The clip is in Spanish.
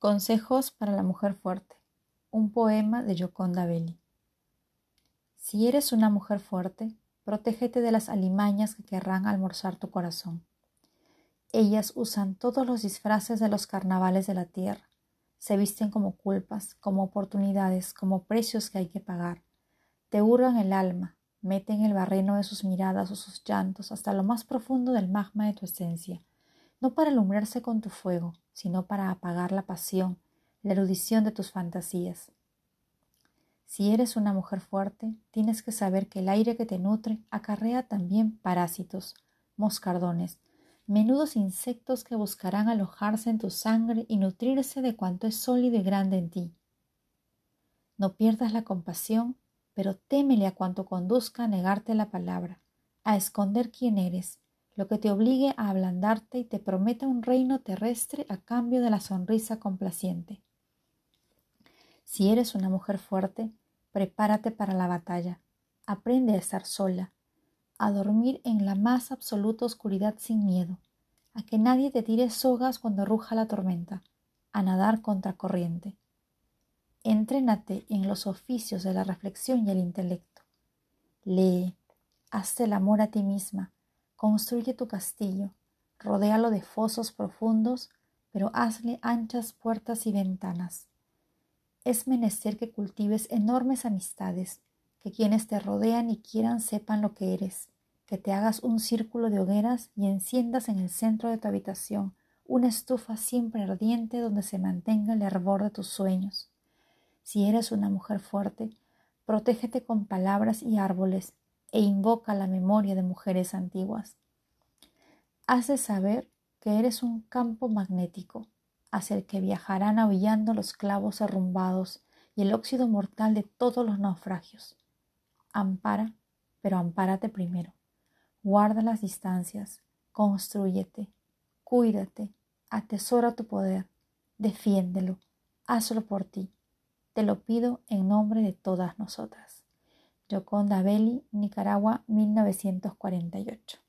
Consejos para la mujer fuerte. Un poema de Yoconda Belli. Si eres una mujer fuerte, protégete de las alimañas que querrán almorzar tu corazón. Ellas usan todos los disfraces de los carnavales de la tierra. Se visten como culpas, como oportunidades, como precios que hay que pagar. Te hurgan el alma, meten el barreno de sus miradas o sus llantos hasta lo más profundo del magma de tu esencia no para alumbrarse con tu fuego, sino para apagar la pasión, la erudición de tus fantasías. Si eres una mujer fuerte, tienes que saber que el aire que te nutre acarrea también parásitos, moscardones, menudos insectos que buscarán alojarse en tu sangre y nutrirse de cuanto es sólido y grande en ti. No pierdas la compasión, pero témele a cuanto conduzca a negarte la palabra, a esconder quién eres, lo que te obligue a ablandarte y te prometa un reino terrestre a cambio de la sonrisa complaciente. Si eres una mujer fuerte, prepárate para la batalla. Aprende a estar sola, a dormir en la más absoluta oscuridad sin miedo, a que nadie te tire sogas cuando ruja la tormenta, a nadar contra corriente. Entrénate en los oficios de la reflexión y el intelecto. Lee, hazte el amor a ti misma, Construye tu castillo, rodéalo de fosos profundos, pero hazle anchas puertas y ventanas. Es menester que cultives enormes amistades, que quienes te rodean y quieran sepan lo que eres, que te hagas un círculo de hogueras y enciendas en el centro de tu habitación una estufa siempre ardiente donde se mantenga el hervor de tus sueños. Si eres una mujer fuerte, protégete con palabras y árboles e invoca la memoria de mujeres antiguas. Haz de saber que eres un campo magnético hacia el que viajarán aullando los clavos arrumbados y el óxido mortal de todos los naufragios. Ampara, pero ampárate primero. Guarda las distancias, construyete, cuídate, atesora tu poder, defiéndelo, hazlo por ti. Te lo pido en nombre de todas nosotras. Yoconda Belli, Nicaragua, 1948.